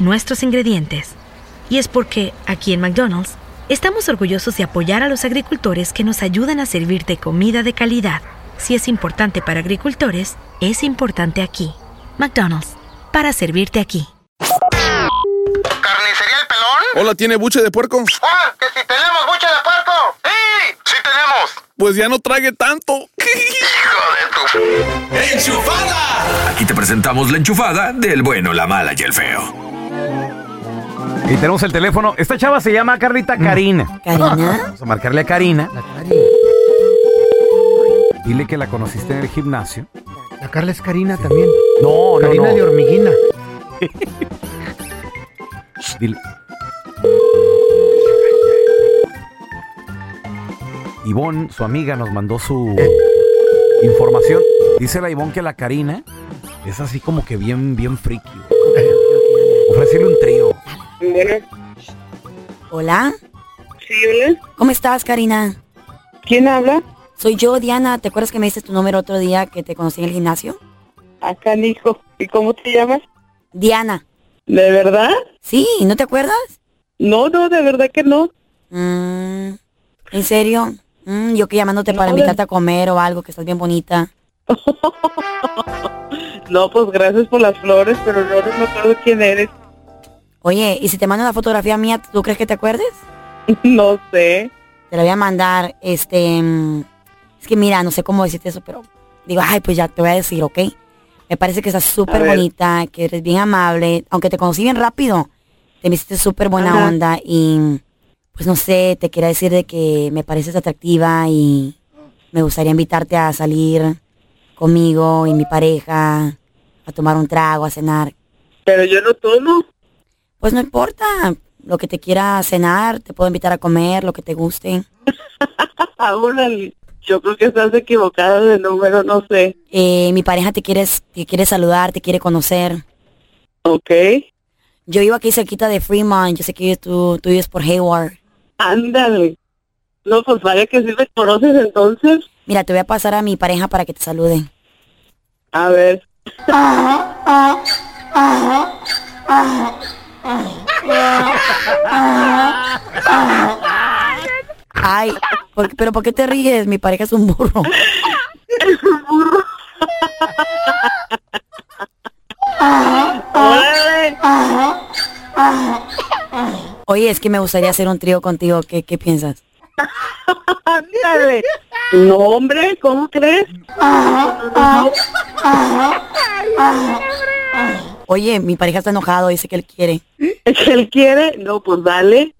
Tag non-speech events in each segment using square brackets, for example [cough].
nuestros ingredientes. Y es porque, aquí en McDonald's, estamos orgullosos de apoyar a los agricultores que nos ayudan a servirte comida de calidad. Si es importante para agricultores, es importante aquí. McDonald's, para servirte aquí. ¿Carnicería El Pelón? Hola, ¿tiene buche de puerco? ¡Ah! ¡Que si tenemos buche de puerco! ¡Sí! ¡Sí tenemos! Pues ya no trague tanto. [laughs] ¡Hijo de tu... ¡Enchufada! Aquí te presentamos la enchufada del bueno, la mala y el feo. Y tenemos el teléfono. Esta chava se llama Carlita Karina. ¿Karina? [laughs] Vamos a marcarle a Karina. Dile que la conociste en el gimnasio. La Carla es Karina también. No, no, Karina no. de hormiguina. [laughs] Dile. Ivonne, su amiga, nos mandó su información. Dice la Ivonne que la Karina es así como que bien, bien friki. Ofrecerle un trío. Bueno, Hola, sí, hola. ¿cómo estás, Karina? ¿Quién habla? Soy yo, Diana. ¿Te acuerdas que me diste tu número otro día que te conocí en el gimnasio? Acá, Nico. ¿Y cómo te llamas? Diana. ¿De verdad? Sí, ¿no te acuerdas? No, no, de verdad que no. Mm, ¿En serio? Mm, yo que llamándote para invitarte a comer o algo, que estás bien bonita. [laughs] No, pues gracias por las flores, pero no, acuerdo quién eres. Oye, ¿y si te mando una fotografía mía, tú crees que te acuerdes? [laughs] No sé. Te la voy a mandar, este... mm, Es que mira, no sé cómo decirte eso, pero... Digo, ay, pues ya te voy a decir, ¿ok? Me parece que estás súper bonita, que eres bien amable, aunque te conocí bien rápido. Te me hiciste súper buena Ajá. onda y... Pues no sé, te quiero decir de que me pareces atractiva y me gustaría invitarte a salir conmigo y mi pareja, a tomar un trago, a cenar. Pero yo no tomo. Pues no importa, lo que te quiera cenar, te puedo invitar a comer, lo que te guste. [laughs] Órale. Yo creo que estás equivocada de número, no sé. Eh, mi pareja te quiere, te quiere saludar, te quiere conocer. Ok. Yo vivo aquí cerquita de Fremont, yo sé que tú, tú vives por Hayward. Ándale. No, pues vaya que sí me conoces entonces. Mira, te voy a pasar a mi pareja para que te salude. A ver. Ay, ¿por- pero ¿por qué te ríes? Mi pareja es un burro. Órale. Oye, es que me gustaría hacer un trío contigo. ¿Qué, qué piensas? No, hombre, ¿cómo crees? Oye, mi pareja está enojado, dice que él quiere. ¿Es que él quiere? No, pues dale.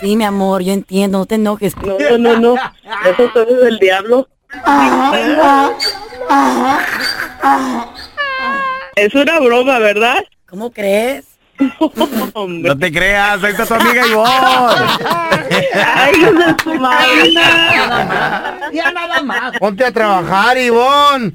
Sí, mi amor, yo entiendo, no te enojes. No, no, no, no. Eso entonces es el diablo. Es una broma, ¿verdad? ¿Cómo crees? [laughs] Hombre. No te creas, ahí está tu amiga Ivonne. [laughs] Ay, hijo de su madre. Ponte a trabajar, Ivonne.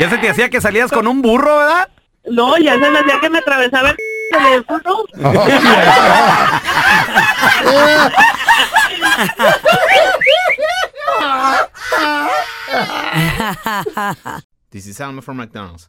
Ya se te hacía que salías con un burro, ¿verdad? No, ya se me hacía que me atravesaba el teléfono. [laughs] This is Alma from McDonald's,